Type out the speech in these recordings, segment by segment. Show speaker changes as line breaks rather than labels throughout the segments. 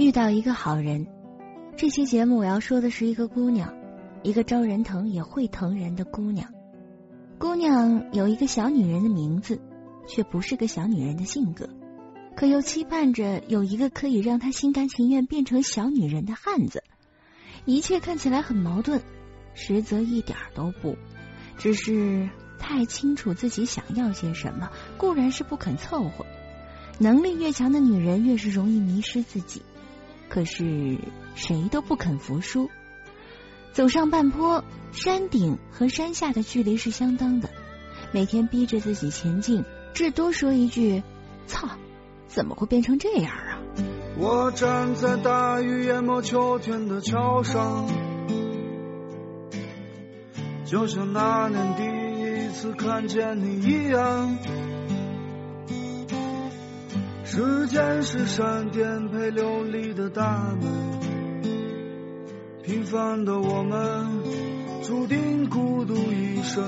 遇到一个好人。这期节目我要说的是一个姑娘，一个招人疼也会疼人的姑娘。姑娘有一个小女人的名字，却不是个小女人的性格，可又期盼着有一个可以让她心甘情愿变成小女人的汉子。一切看起来很矛盾，实则一点都不，只是太清楚自己想要些什么，固然是不肯凑合。能力越强的女人，越是容易迷失自己。可是谁都不肯服输。走上半坡，山顶和山下的距离是相当的。每天逼着自己前进，至多说一句：“操，怎么会变成这样啊？”
我站在大雨淹没秋天的桥上，就像那年第一次看见你一样。时间是闪电陪流离的大门，平凡的我们注定孤独一生。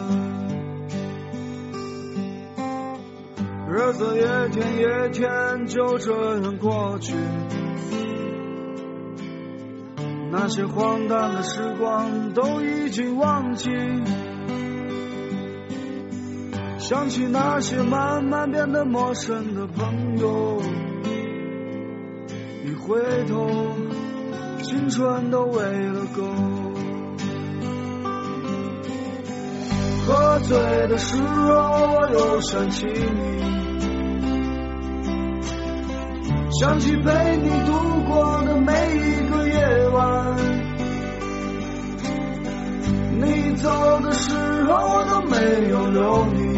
日子一天一天就这样过去，那些荒诞的时光都已经忘记。想起那些慢慢变得陌生的朋友，一回头，青春都喂了狗。喝醉的时候，我又想起你，想起陪你度过的每一个夜晚。你走的时候，我都没有留你。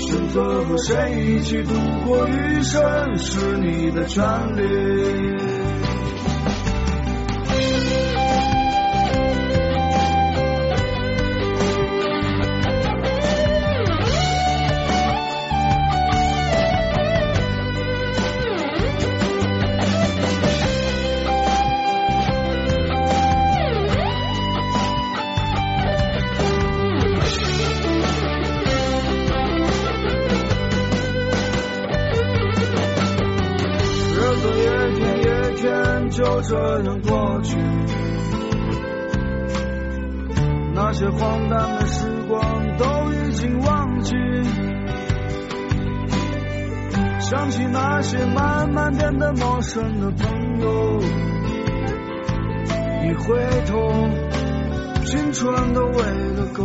选择和谁一起度过余生，是你的权利。就这样过去，那些荒诞的时光都已经忘记。想起那些慢慢变得陌生的朋友，一回头，青春都喂了狗。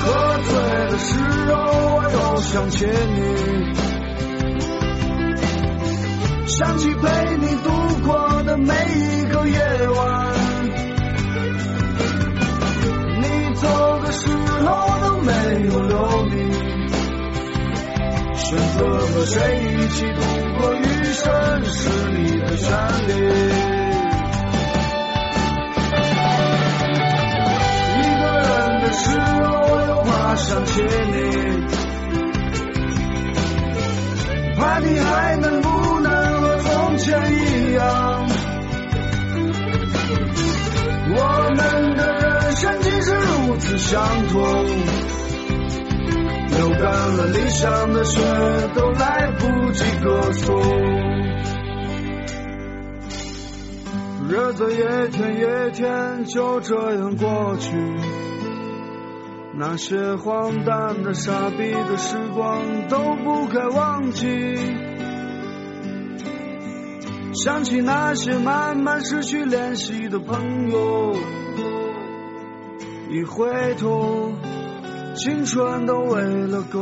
喝醉的时候，我又想起你。想起陪你度过的每一个夜晚，你走的时候都没有留你。选择和谁一起度过余生是你的权利。一个人的时候又怕想起你，怕你还能不。样，我们的人生竟是如此相同，流干了理想的血，都来不及歌颂。日子一天一天就这样过去，那些荒诞的、傻逼的时光都不该忘记。想起那些慢慢失去联系的朋友，一回头，青春都喂了狗。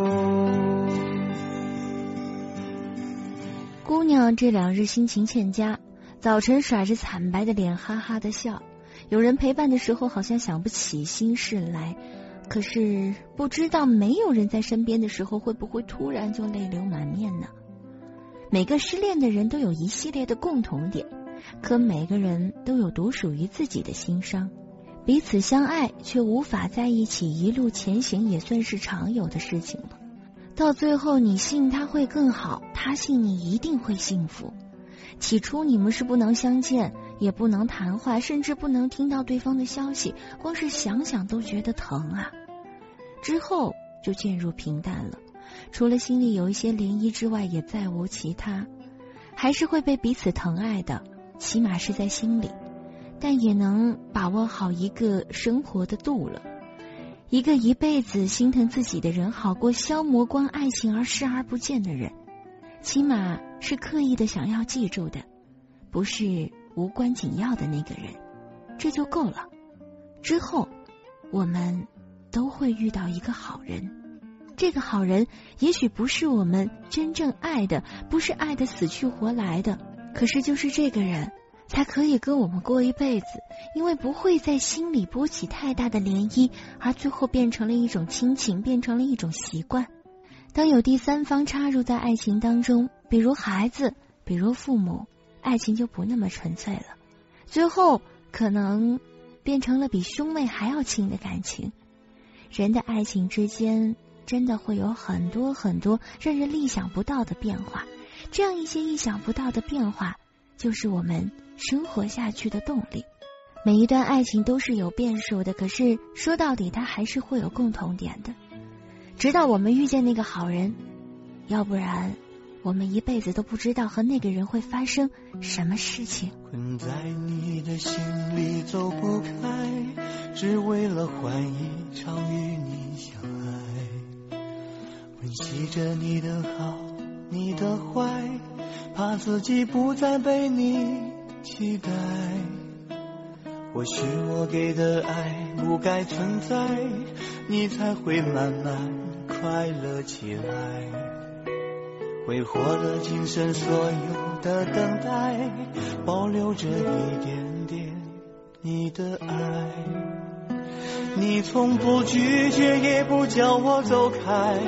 姑娘这两日心情欠佳，早晨甩着惨白的脸，哈哈的笑。有人陪伴的时候，好像想不起心事来。可是不知道没有人在身边的时候，会不会突然就泪流满面呢？每个失恋的人都有一系列的共同点，可每个人都有独属于自己的心伤。彼此相爱却无法在一起一路前行，也算是常有的事情了。到最后，你信他会更好，他信你一定会幸福。起初你们是不能相见，也不能谈话，甚至不能听到对方的消息，光是想想都觉得疼啊。之后就渐入平淡了。除了心里有一些涟漪之外，也再无其他，还是会被彼此疼爱的，起码是在心里，但也能把握好一个生活的度了。一个一辈子心疼自己的人，好过消磨光爱情而视而不见的人。起码是刻意的想要记住的，不是无关紧要的那个人，这就够了。之后，我们都会遇到一个好人。这个好人也许不是我们真正爱的，不是爱的死去活来的，可是就是这个人。才可以跟我们过一辈子，因为不会在心里波起太大的涟漪，而最后变成了一种亲情，变成了一种习惯。当有第三方插入在爱情当中，比如孩子，比如父母，爱情就不那么纯粹了，最后可能变成了比兄妹还要亲的感情。人的爱情之间，真的会有很多很多让人意想不到的变化，这样一些意想不到的变化，就是我们。生活下去的动力，每一段爱情都是有变数的，可是说到底，它还是会有共同点的。直到我们遇见那个好人，要不然我们一辈子都不知道和那个人会发生什么事情。
困在你的心里走不开，只为了换一场与你相爱。温习着你的好，你的坏，怕自己不再被你。期待，或许我给的爱不该存在，你才会慢慢快乐起来。挥霍了今生所有的等待，保留着一点点你的爱。你从不拒绝，也不叫我走开，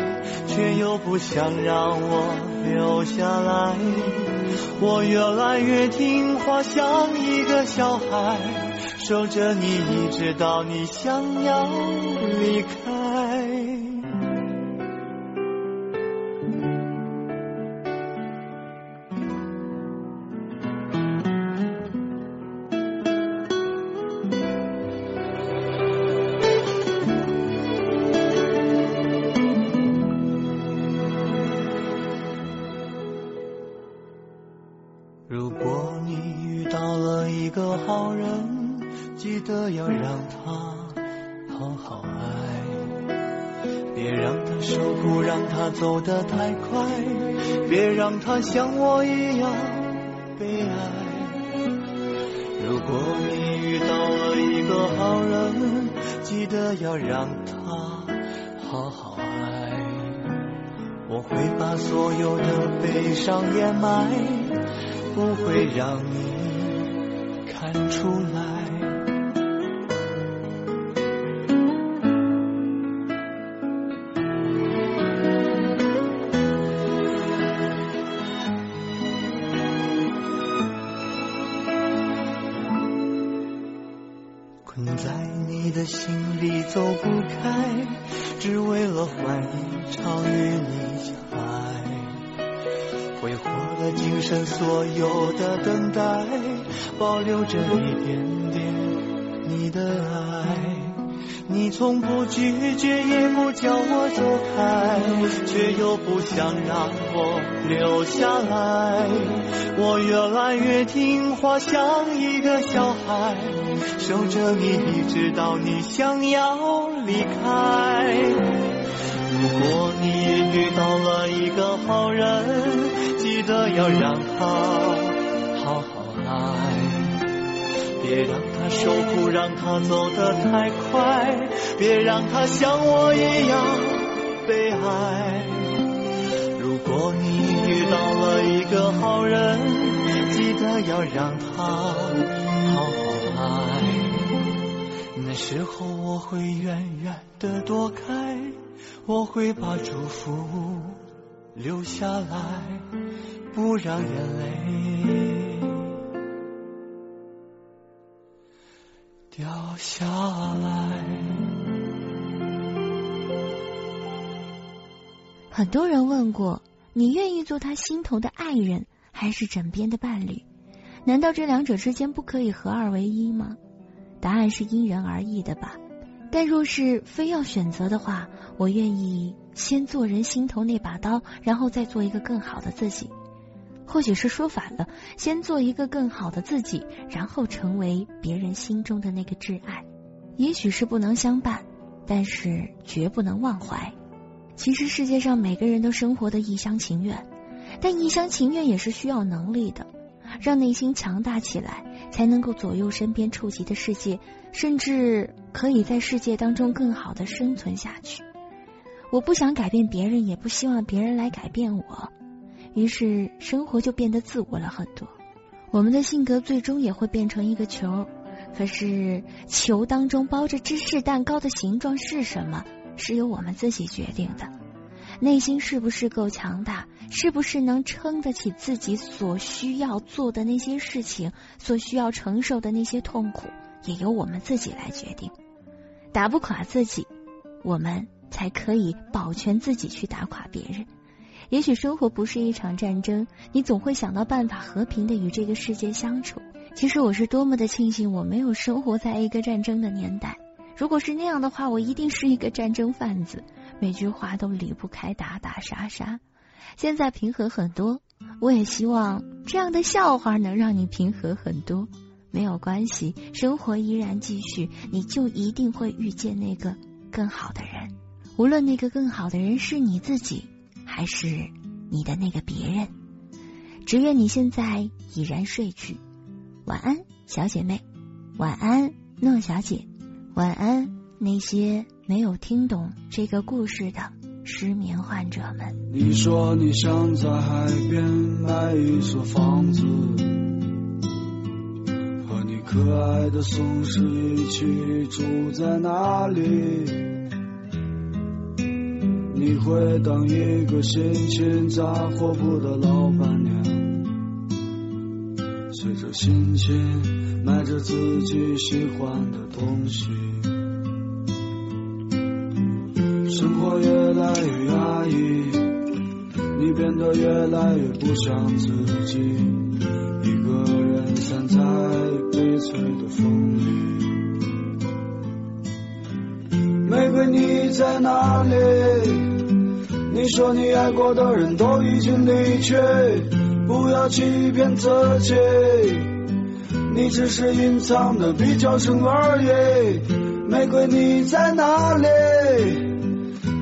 却又不想让我留下来。我越来越听话，像一个小孩，守着你，一直到你想要离开。如果你遇到了一个好人记得要让他好好爱。别让他受苦让他走得太快别让他像我一样悲哀。如果你遇到了一个好人记得要让他好好爱。我会把所有的悲伤掩埋。不会让你看出来。困在你的心里走不开，只为了换一场与你相。挥霍了今生所有的等待，保留着一点点你的爱。你从不拒绝，也不叫我走开，却又不想让我留下来。我越来越听话，像一个小孩，守着你，一直到你想要离开。如果你遇到了一个好人。记得要让他好好爱，别让他受苦，让他走得太快，别让他像我一样悲哀。如果你遇到了一个好人，记得要让他好好爱。那时候我会远远的躲开，我会把祝福留下来。不让眼泪掉下来。
很多人问过，你愿意做他心头的爱人，还是枕边的伴侣？难道这两者之间不可以合二为一吗？答案是因人而异的吧。但若是非要选择的话，我愿意先做人心头那把刀，然后再做一个更好的自己。或许是说反了，先做一个更好的自己，然后成为别人心中的那个挚爱。也许是不能相伴，但是绝不能忘怀。其实世界上每个人都生活的一厢情愿，但一厢情愿也是需要能力的。让内心强大起来，才能够左右身边触及的世界，甚至可以在世界当中更好的生存下去。我不想改变别人，也不希望别人来改变我，于是生活就变得自我了很多。我们的性格最终也会变成一个球，可是球当中包着芝士蛋糕的形状是什么，是由我们自己决定的。内心是不是够强大？是不是能撑得起自己所需要做的那些事情，所需要承受的那些痛苦，也由我们自己来决定。打不垮自己，我们才可以保全自己去打垮别人。也许生活不是一场战争，你总会想到办法和平的与这个世界相处。其实我是多么的庆幸，我没有生活在一个战争的年代。如果是那样的话，我一定是一个战争贩子，每句话都离不开打打杀杀。现在平和很多，我也希望这样的笑话能让你平和很多。没有关系，生活依然继续，你就一定会遇见那个更好的人。无论那个更好的人是你自己，还是你的那个别人。只愿你现在已然睡去，晚安，小姐妹，晚安，诺小姐，晚安，那些没有听懂这个故事的。失眠患者们，
你说你想在海边买一所房子，和你可爱的松狮一起住在哪里。你会当一个心情杂货铺的老板娘，随着心情买着自己喜欢的东西。生活越来越压抑，你变得越来越不像自己，一个人散在悲催的风里。玫瑰你在哪里？你说你爱过的人都已经离去，不要欺骗自己，你只是隐藏的比较深而已。玫瑰你在哪里？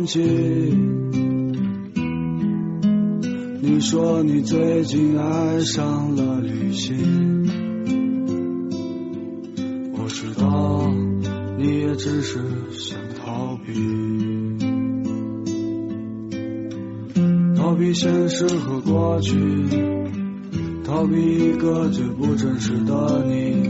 忘记？你说你最近爱上了旅行，我知道你也只是想逃避，逃避现实和过去。逃避一个最不真实的你，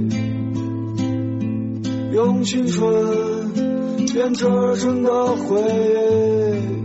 用青春编织成的回忆。